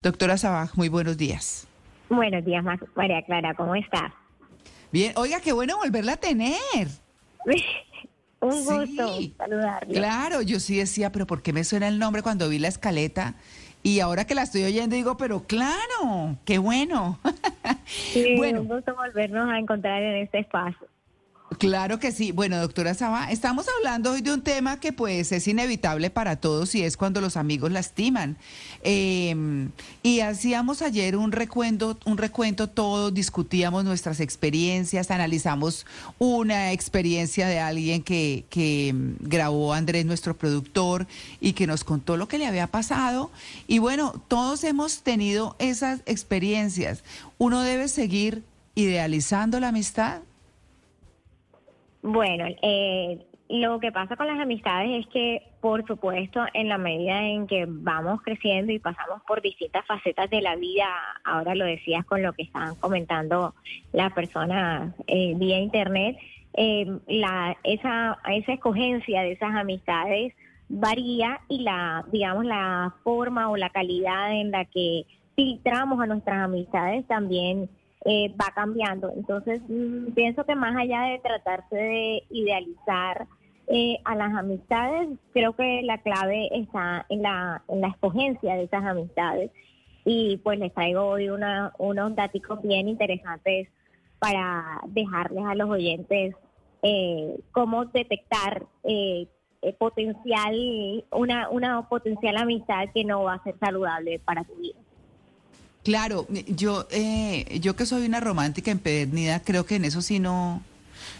Doctora Sabaj, muy buenos días. Buenos días, María Clara, ¿cómo estás? Bien, oiga, qué bueno volverla a tener. Un gusto saludarle. Claro, yo sí decía, pero ¿por qué me suena el nombre cuando vi la escaleta? Y ahora que la estoy oyendo digo, pero claro, qué bueno. Sí, bueno. un gusto volvernos a encontrar en este espacio. Claro que sí. Bueno, doctora Saba, estamos hablando hoy de un tema que pues es inevitable para todos y es cuando los amigos lastiman. Em, y hacíamos ayer un recuento, un recuento todos, discutíamos nuestras experiencias, analizamos una experiencia de alguien que, que grabó Andrés, nuestro productor, y que nos contó lo que le había pasado. Y bueno, todos hemos tenido esas experiencias. Uno debe seguir idealizando la amistad bueno, eh, lo que pasa con las amistades es que, por supuesto, en la medida en que vamos creciendo y pasamos por distintas facetas de la vida, ahora lo decías con lo que estaban comentando las personas eh, vía internet, eh, la, esa, esa escogencia de esas amistades varía y la, digamos, la forma o la calidad en la que filtramos a nuestras amistades también eh, va cambiando. Entonces, mm, pienso que más allá de tratarse de idealizar eh, a las amistades, creo que la clave está en la, en la escogencia de esas amistades. Y pues les traigo hoy una, unos datos bien interesantes para dejarles a los oyentes eh, cómo detectar eh, potencial, una, una potencial amistad que no va a ser saludable para tu vida. Claro, yo, eh, yo que soy una romántica empedernida, creo que en eso sí no,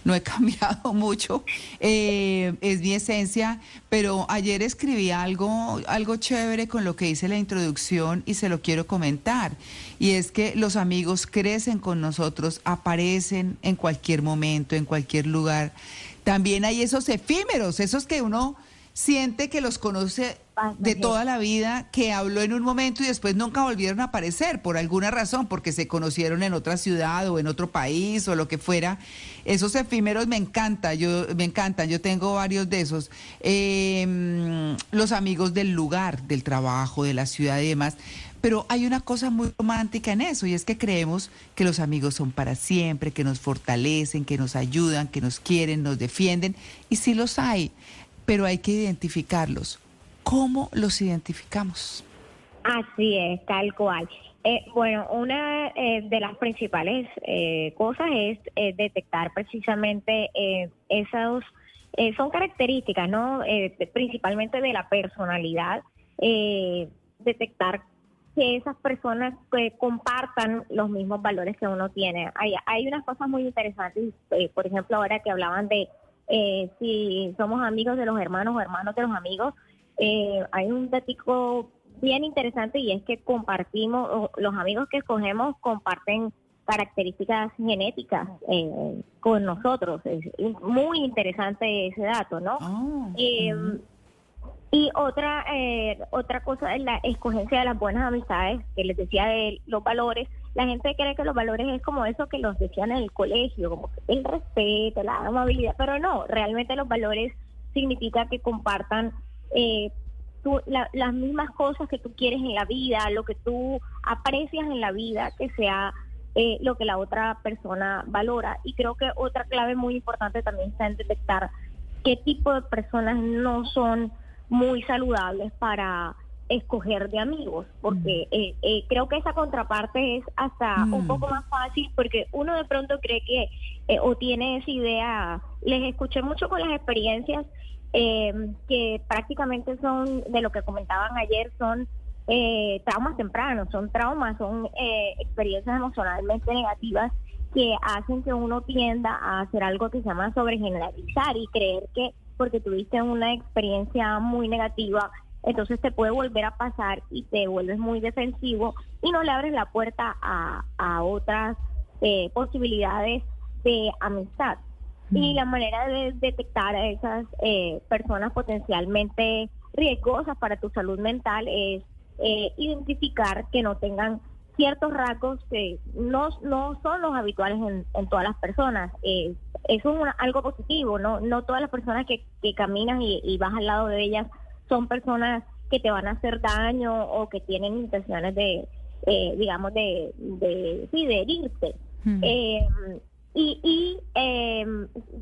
no he cambiado mucho. Eh, es mi esencia, pero ayer escribí algo, algo chévere con lo que hice la introducción y se lo quiero comentar. Y es que los amigos crecen con nosotros, aparecen en cualquier momento, en cualquier lugar. También hay esos efímeros, esos que uno siente que los conoce de toda la vida, que habló en un momento y después nunca volvieron a aparecer por alguna razón, porque se conocieron en otra ciudad o en otro país o lo que fuera. Esos efímeros me encantan, yo, me encantan, yo tengo varios de esos. Em, los amigos del lugar, del trabajo, de la ciudad y demás. Pero hay una cosa muy romántica en eso y es que creemos que los amigos son para siempre, que nos fortalecen, que nos ayudan, que nos quieren, nos defienden y sí los hay pero hay que identificarlos. ¿Cómo los identificamos? Así es, tal cual. Eh, bueno, una eh, de las principales eh, cosas es detectar precisamente esas, son características, ¿no? principalmente de la personalidad, detectar que esas personas compartan los mismos valores que uno tiene. Hay, hay unas cosas muy interesantes, por ejemplo, ahora que hablaban de eh, si somos amigos de los hermanos o hermanos de los amigos, eh, hay un dato bien interesante y es que compartimos, los amigos que escogemos comparten características genéticas eh, con nosotros. Es muy interesante ese dato, ¿no? Ah, y otra otra cosa es la escogencia de las buenas amistades, que les decía de los valores la gente cree que los valores es como eso que los decían en el colegio, como el respeto, la amabilidad, pero no, realmente los valores significa que compartan eh, las mismas cosas que tú quieres en la vida, lo que tú aprecias en la vida, que sea eh, lo que la otra persona valora. Y creo que otra clave muy importante también está en detectar qué tipo de personas no son muy saludables para escoger de amigos, porque mm. eh, eh, creo que esa contraparte es hasta un mm. poco más fácil, porque uno de pronto cree que eh, o tiene esa idea, les escuché mucho con las experiencias que prácticamente son, de lo que comentaban ayer, son traumas tempranos, son traumas, son experiencias emocionalmente negativas que hacen que uno tienda a hacer algo que se llama sobregeneralizar y creer que porque tuviste una experiencia muy negativa, entonces te puede volver a pasar y te vuelves muy defensivo y no le abres la puerta a, otras eh, posibilidades de amistad. Y mm. la manera de detectar a esas eh, personas potencialmente riesgosas para tu salud mental es eh, identificar que no tengan ciertos rasgos que no, no son los habituales en, todas las personas. eso es algo positivo, no no todas las personas que, que caminan y, y vas al lado de ellas son personas que te van a hacer daño o que tienen intenciones de, eh, digamos, de, de, sí, de herirte. Hmm. Y, y eh,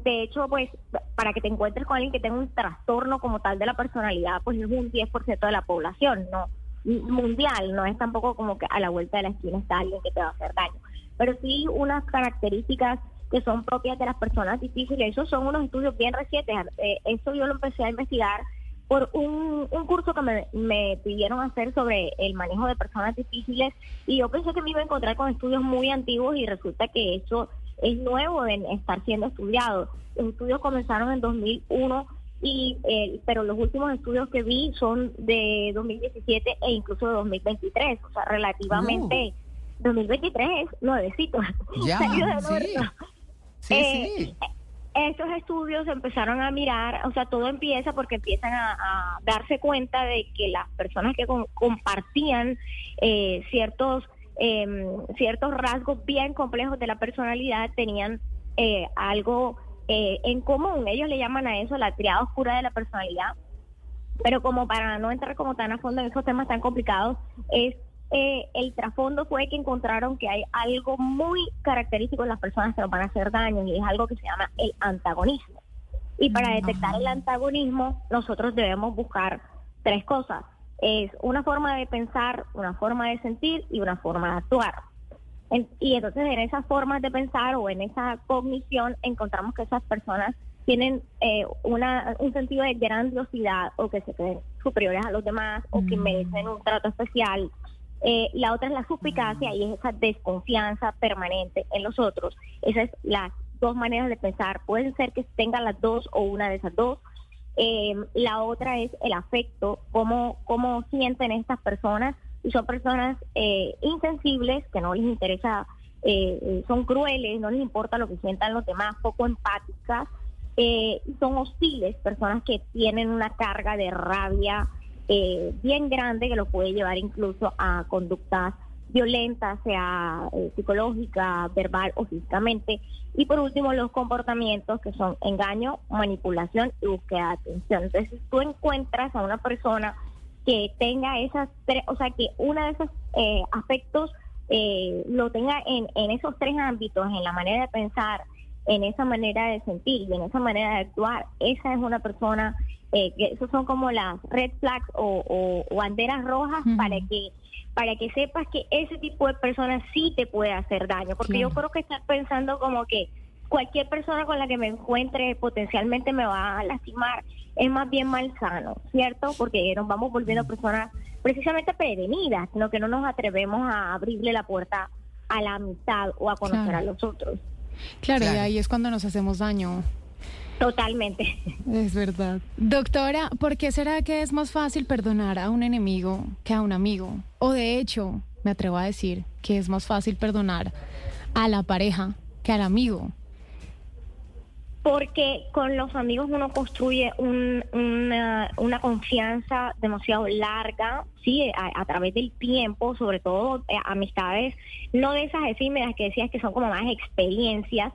de hecho, pues, para que te encuentres con alguien que tenga un trastorno como tal de la personalidad, pues es un 10% de la población, ¿no? Mundial, no es tampoco como que a la vuelta de la esquina está alguien que te va a hacer daño. Pero sí unas características que son propias de las personas difíciles. Esos son unos estudios bien recientes. Eh, eso yo lo empecé a investigar por un, un curso que me, pidieron hacer sobre el manejo de personas difíciles y yo pensé que me iba a encontrar con estudios muy antiguos y resulta que eso es nuevo en estar siendo estudiado. Los estudios comenzaron en 2001 y eh, pero los últimos estudios que vi son de 2017 e incluso de 2023, o sea, relativamente 2023 es nuevecito. Ya, sí. Sí, Eh, sí. Estos estudios empezaron a mirar, o sea, todo empieza porque empiezan a, a darse cuenta de que las personas que con- compartían eh, ciertos em, ciertos rasgos bien complejos de la personalidad tenían eh, algo eh, en común. Ellos le llaman a eso la triada oscura de la personalidad. Pero como para no entrar como tan a fondo en esos temas tan complicados, es eh, el trasfondo fue que encontraron que hay algo muy característico en las personas que nos van a hacer daño y es algo que se llama el antagonismo. Y para detectar el antagonismo, nosotros debemos buscar tres cosas. Es una forma de pensar, una forma de sentir y una forma de actuar. En- y entonces en esas formas de pensar o en esa cognición encontramos que esas personas tienen eh, una, un sentido de grandiosidad o que se creen superiores a los demás o que Mm. merecen un trato especial. Eh, la otra es la suspicacia y es esa desconfianza permanente en los otros. Esas es las dos maneras de pensar. Pueden ser que tengan las dos o una de esas dos. Eh, la otra es el afecto, cómo, cómo sienten estas personas. Y son personas eh, insensibles, que no les interesa, eh, eh, son crueles, no les importa lo que sientan los demás, poco empáticas. Eh, son hostiles, personas que tienen una carga de rabia eh, bien grande que lo puede llevar incluso a conductas violentas, sea eh, psicológica, verbal o físicamente. Y por último, los comportamientos que son engaño, manipulación y búsqueda de atención. Entonces, tú encuentras a una persona que tenga esas tres, o sea, que uno de esos eh, aspectos eh, lo tenga en, en esos tres ámbitos, en la manera de pensar, en esa manera de sentir y en esa manera de actuar, esa es una persona, eh, que esos son como las red flags o, o- o banderas rojas para que para que sepas que ese tipo de personas sí te puede hacer daño, porque yo creo que estás pensando como que cualquier persona con la que me encuentre potencialmente me va a lastimar, es más bien malsano, ¿cierto? Porque nos vamos volviendo personas precisamente prevenidas, sino que no nos atrevemos a abrirle la puerta a la amistad o a conocer Claro. a los otros. Claro, y Claro. ahí es cuando nos hacemos daño. Totalmente. Es verdad. Doctora, ¿por qué será que es más fácil perdonar a un enemigo que a un amigo? O de hecho, me atrevo a decir que es más fácil perdonar a la pareja que al amigo. Porque con los amigos uno construye un- una, una confianza demasiado larga, sí, a, a través del tiempo, sobre todo eh, amistades, no de esas efímeras que decías que son como más experiencias,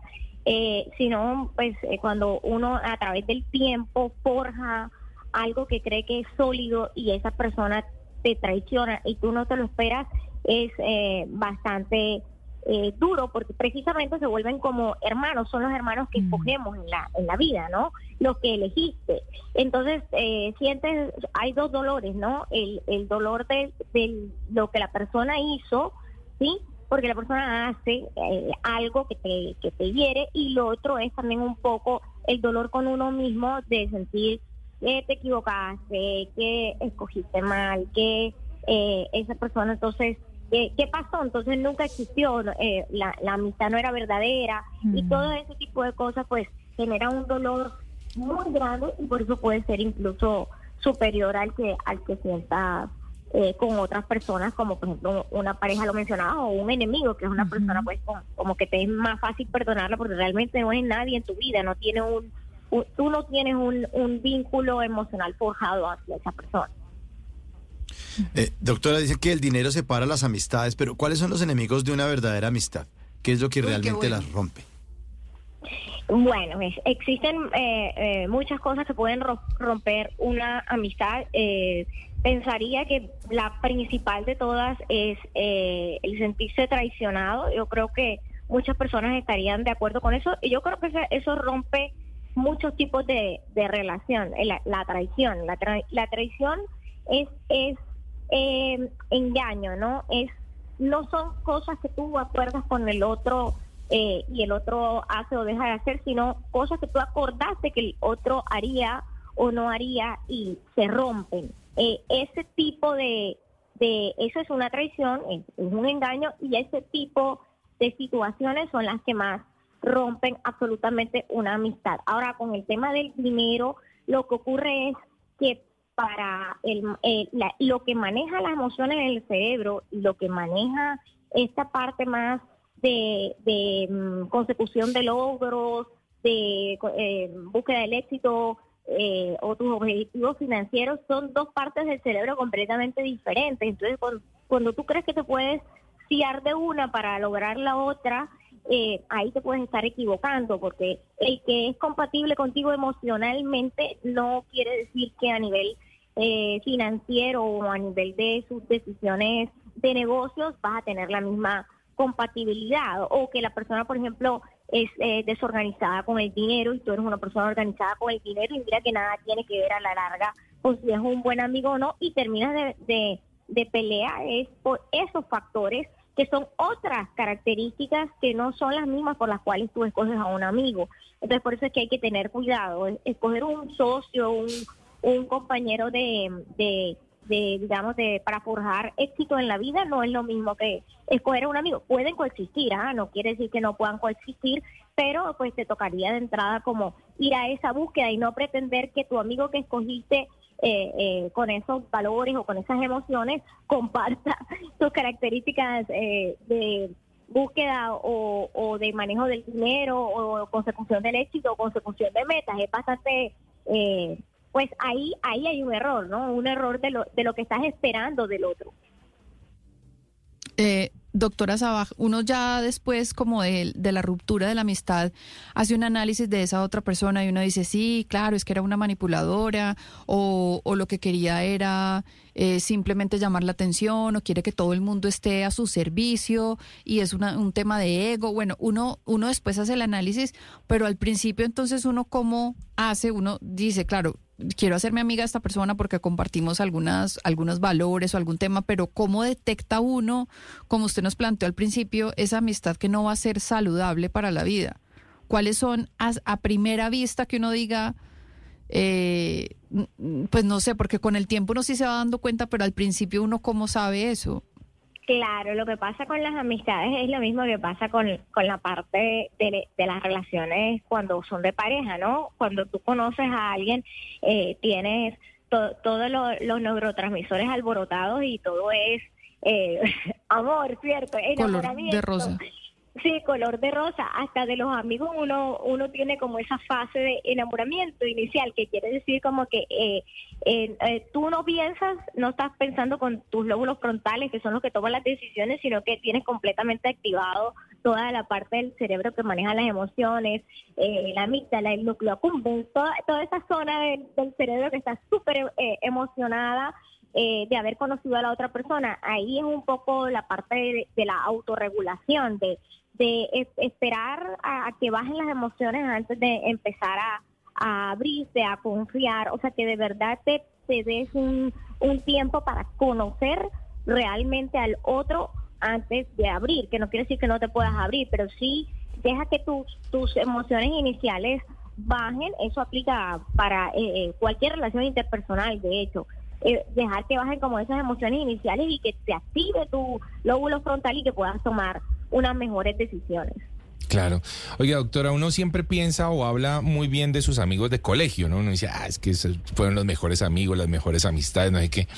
eh, sino pues eh, cuando uno a través del tiempo forja algo que cree que es sólido y esa persona te traiciona y tú no te lo esperas, es eh, bastante eh, duro porque precisamente se vuelven como hermanos, son los hermanos que Mm. escogemos en la, en la vida, ¿no? Los que elegiste. Entonces, eh, sientes, hay dos dolores, ¿no? El, el dolor de, de lo que la persona hizo, ¿sí? Porque la persona hace eh, algo que te, que te hiere y lo otro es también un poco el dolor con uno mismo de sentir que te equivocaste, que escogiste mal, que eh, esa persona entonces eh, ¿Qué pasó? Entonces nunca existió, eh, la, la amistad no era verdadera y Mm. todo ese tipo de cosas pues genera un dolor muy grande y por eso puede ser incluso superior al que al que sienta eh, con otras personas como por ejemplo una pareja lo mencionaba o un enemigo que es una persona pues como, como que te es más fácil perdonarla porque realmente no es nadie en tu vida, no tiene un, un- tú no tienes un, un vínculo emocional forjado hacia esa persona. Eh, doctora, dice que el dinero separa las amistades, pero ¿cuáles son los enemigos de una verdadera amistad? ¿Qué es lo que realmente bueno. las rompe? Bueno, es- existen eh, eh, muchas cosas que pueden ro- romper una amistad. eh, pensaría que la principal de todas es eh, el sentirse traicionado. Yo creo que muchas personas estarían de acuerdo con eso y yo creo que eso rompe muchos tipos de, relación, eh, la, traición. La, la, traición es, es eh, engaño, ¿no? Es, no son cosas que tú acuerdas con el otro y el otro hace o deja de hacer, sino cosas que tú acordaste que el otro haría o no haría y se rompen. Eh, ese tipo de, de, eso es una traición, es, un engaño y ese tipo de situaciones son las que más rompen absolutamente una amistad. Ahora, con el tema del dinero, lo que ocurre es que para el, lo que maneja las emociones en el cerebro y lo que maneja esta parte más de, de mm, consecución de logros, de eh, búsqueda del éxito, eh, o tus objetivos financieros son dos partes del cerebro completamente diferentes. Entonces, cuando, tú crees que te puedes fiar de una para lograr la otra, eh, ahí te puedes estar equivocando, porque el que es compatible contigo emocionalmente no quiere decir que a nivel eh, financiero o a nivel de sus decisiones de negocios vas a tener la misma compatibilidad o que la persona, por ejemplo, es eh, desorganizada con el dinero y tú eres una persona organizada con el dinero y mira que nada tiene que ver a la larga con si es un buen amigo o no y terminas de, de, de pelea es por esos factores que son otras características que no son las mismas por las cuales tú escoges a un amigo. Entonces por eso es que hay que tener cuidado, escoger un socio, un, un compañero de, de de, digamos, de para forjar éxito en la vida no es lo mismo que escoger a un amigo. Pueden coexistir, ¿ah? no quiere decir que no puedan coexistir, pero pues te tocaría de entrada como ir a esa búsqueda y no pretender que tu amigo que escogiste eh, eh, con esos valores o con esas emociones comparta tus características eh, de búsqueda o, o, de manejo del dinero o consecución del éxito o consecución de metas. Es bastante eh, pues ahí, ahí hay un error, ¿no? Un error de lo, de lo que estás esperando del otro. Eh, doctora Sabaj, uno ya después como de, de, la ruptura de la amistad hace un análisis de esa otra persona y uno dice, sí, claro, es que era una manipuladora o, o lo que quería era eh, simplemente llamar la atención o quiere que todo el mundo esté a su servicio y es una, un tema de ego. Bueno, uno, uno después hace el análisis, pero al principio entonces uno cómo hace, uno dice, claro, quiero hacerme amiga de esta persona porque compartimos algunas, algunos valores o algún tema, pero ¿cómo detecta uno, como usted nos planteó al principio, esa amistad que no va a ser saludable para la vida? ¿Cuáles son a, primera vista que uno diga, eh, pues no sé, porque con el tiempo uno sí se va dando cuenta, pero al principio uno cómo sabe eso? Claro, lo que pasa con las amistades es lo mismo que pasa con, la parte de, las relaciones cuando son de pareja, ¿no? Cuando tú conoces a alguien, eh, tienes todos los neurotransmisores alborotados y todo es eh, amor, ¿cierto? Enamoramiento. de rosa. Sí, color de rosa. Hasta de los amigos uno uno tiene como esa fase de enamoramiento inicial, que quiere decir como que eh, eh, tú no piensas, no estás pensando con tus lóbulos frontales, que son los que toman las decisiones, sino que tienes completamente activado toda la parte del cerebro que maneja las emociones, eh, la amígdala, el núcleo accumbens, toda, toda esa zona del, cerebro que está súper emocionada. de haber conocido a la otra persona. Ahí es un poco la parte de la autorregulación, de de esperar a, que bajen las emociones antes de empezar a, abrirse, a confiar, o sea, que de verdad te, te des un, tiempo para conocer realmente al otro antes de abrir, que no quiere decir que no te puedas abrir, pero sí deja que tus, tus emociones iniciales bajen, eso aplica para eh, eh, cualquier relación interpersonal, de hecho, eh, dejar que bajen como esas emociones iniciales y que te active tu lóbulo frontal y que puedas tomar unas mejores decisiones. Claro. Oiga, doctora, uno siempre piensa o habla muy bien de sus amigos de colegio, ¿no? Uno dice, ah, es que fueron los mejores amigos, las mejores amistades, no sé qué.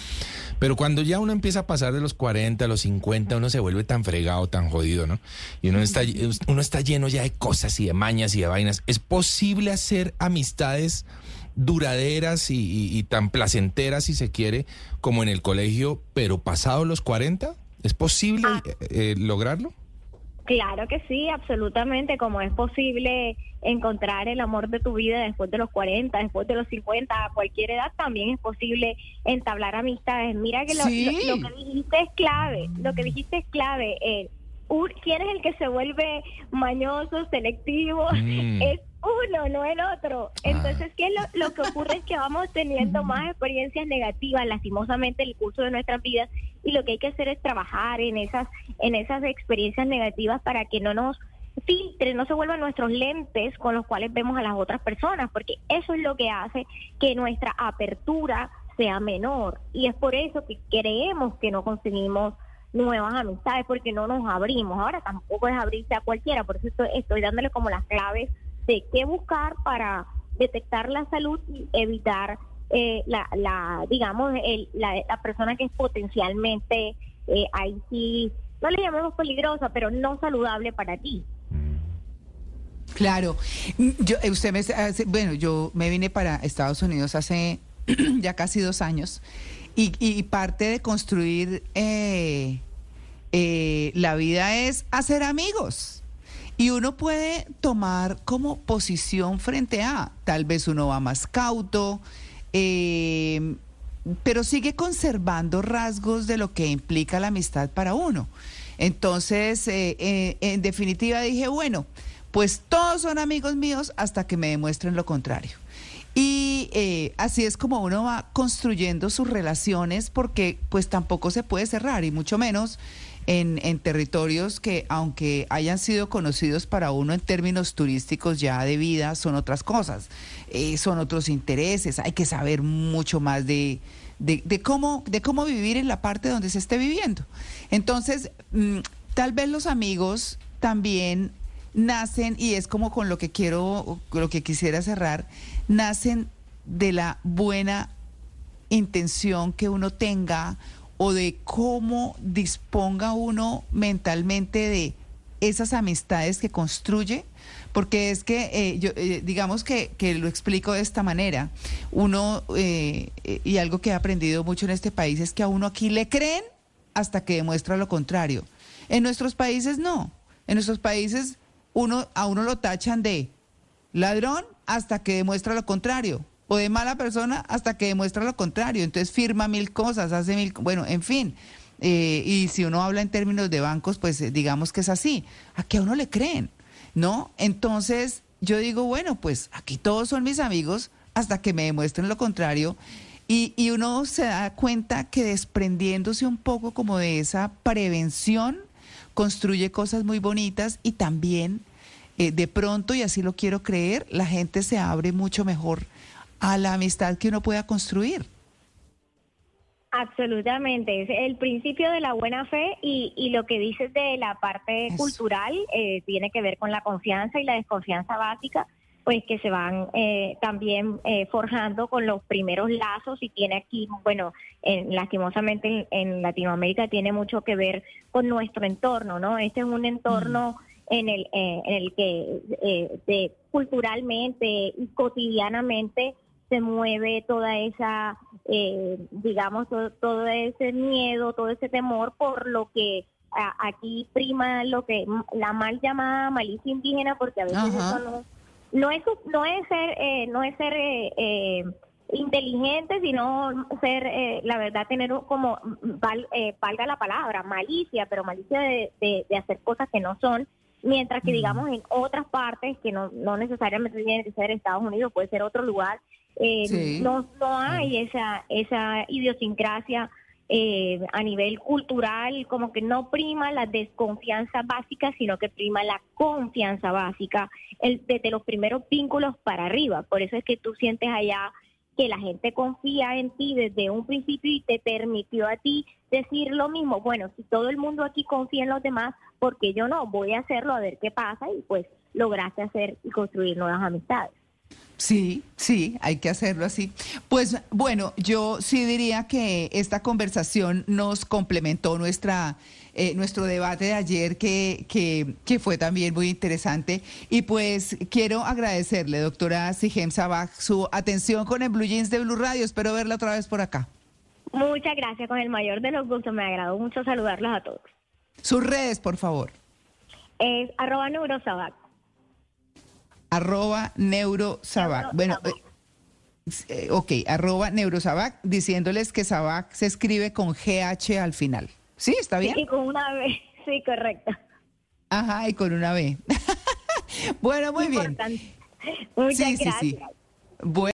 Pero cuando ya uno empieza a pasar de los 40 a los 50, uno se vuelve tan fregado, tan jodido, ¿no? Y uno está, uno está lleno ya de cosas y de mañas y de vainas. ¿Es posible hacer amistades duraderas y, tan placenteras, si se quiere, como en el colegio, pero pasado los 40? ¿Es posible ah. eh, eh, lograrlo? Claro que sí, absolutamente, como es posible encontrar el amor de tu vida después de los 40, después de los 50, a cualquier edad, también es posible entablar amistades. Mira que lo, lo, lo que dijiste es clave, lo que dijiste es clave. Eh, quién es el que se vuelve mañoso, selectivo, mm. es uno, no el otro. Entonces, ¿qué es lo, que ocurre? es que vamos teniendo más experiencias negativas, lastimosamente, en el curso de nuestras vidas, y lo que hay que hacer es trabajar en esas, en esas experiencias negativas para que no nos filtren, no se vuelvan nuestros lentes con los cuales vemos a las otras personas, porque eso es lo que hace que nuestra apertura sea menor. Y es por eso que creemos que no conseguimos nuevas amistades porque no nos abrimos. Ahora tampoco es abrirse a cualquiera, por eso estoy, dándole como las claves de qué buscar para detectar la salud y evitar eh, la, la, digamos, el, la, la, persona que es potencialmente eh, ahí sí, no le llamemos peligrosa, pero no saludable para ti. Claro, yo, eh, usted me, bueno, yo me vine para Estados Unidos hace ya casi dos años y, parte de construir eh, eh, la vida es hacer amigos. Y uno puede tomar como posición frente a, tal vez uno va más cauto, eh, pero sigue conservando rasgos de lo que implica la amistad para uno. Entonces, en definitiva dije, bueno, pues todos son amigos míos hasta que me demuestren lo contrario. Y eh, así es como uno va construyendo sus relaciones porque pues tampoco se puede cerrar y mucho menos en, territorios que aunque hayan sido conocidos para uno en términos turísticos ya de vida son otras cosas, eh, son otros intereses, hay que saber mucho más de, de, cómo, de cómo vivir en la parte donde se esté viviendo. Entonces, mm, tal vez los amigos también nacen, y es como con lo que quiero, lo que quisiera cerrar, nacen de la buena intención que uno tenga o de cómo disponga uno mentalmente de esas amistades que construye, porque es que, eh, yo, eh, digamos que, que, lo explico de esta manera, uno, eh, y algo que he aprendido mucho en este país es que a uno aquí le creen hasta que demuestra lo contrario. En nuestros países no, en nuestros países uno, a uno lo tachan de ladrón hasta que demuestra lo contrario, o de mala persona hasta que demuestra lo contrario. Entonces firma mil cosas, hace mil, bueno, en fin. Eh, y si uno habla en términos de bancos, pues eh, digamos que es así. ¿A qué a uno le creen? ¿No? Entonces yo digo, bueno, pues aquí todos son mis amigos hasta que me demuestren lo contrario. Y, y uno se da cuenta que desprendiéndose un poco como de esa prevención, construye cosas muy bonitas y también eh, de pronto, y así lo quiero creer, la gente se abre mucho mejor a la amistad que uno pueda construir. Absolutamente, es el principio de la buena fe y, y lo que dices de la parte cultural eh, tiene que ver con la confianza y la desconfianza básica, pues que se van eh, también forjando con los primeros lazos y tiene aquí, bueno, lastimosamente en, Latinoamérica tiene mucho que ver con nuestro entorno, ¿no? Este es un entorno en el, eh, en el que eh, de, culturalmente y cotidianamente se mueve toda esa, eh, digamos, todo, ese miedo, todo ese temor por lo que aquí prima lo que la mal llamada malicia indígena, porque a veces eso no, no es no es ser eh, no es ser eh, inteligente, sino ser, la verdad, tener como, valga la palabra, malicia, pero malicia de, de, hacer cosas que no son, Mientras que, digamos, en otras partes, que no, no necesariamente tiene que ser Estados Unidos, puede ser otro lugar, eh, no, no hay esa, esa idiosincrasia eh, a nivel cultural, como que no prima la desconfianza básica, sino que prima la confianza básica el, desde los primeros vínculos para arriba. Por eso es que tú sientes allá que la gente confía en ti desde un principio y te permitió a ti decir lo mismo. Bueno, si todo el mundo aquí confía en los demás, ¿por qué yo no? Voy a hacerlo a ver qué pasa y pues lograste hacer y construir nuevas amistades. Sí, sí, hay que hacerlo así. Pues bueno, yo sí diría que esta conversación nos complementó nuestra eh, nuestro debate de ayer que, que, fue también muy interesante. Y pues quiero agradecerle, doctora Sigem Sabaj, su atención con el Blue Jeans de Blue Radio. Espero verla otra vez por acá. Muchas gracias, con el mayor de los gustos. Me agradó mucho saludarlos a todos. Sus redes, por favor. Es arroba neurosabac. Arroba neurosabac. Bueno, Neurosabac. eh, ok, arroba neurosabac, diciéndoles que sabac se escribe con GH al final. ¿Sí? ¿Está bien? Y con una B, sí, correcto. Ajá, y con una B. bueno, muy bien. Muchas Sí, sí, sí. Bueno.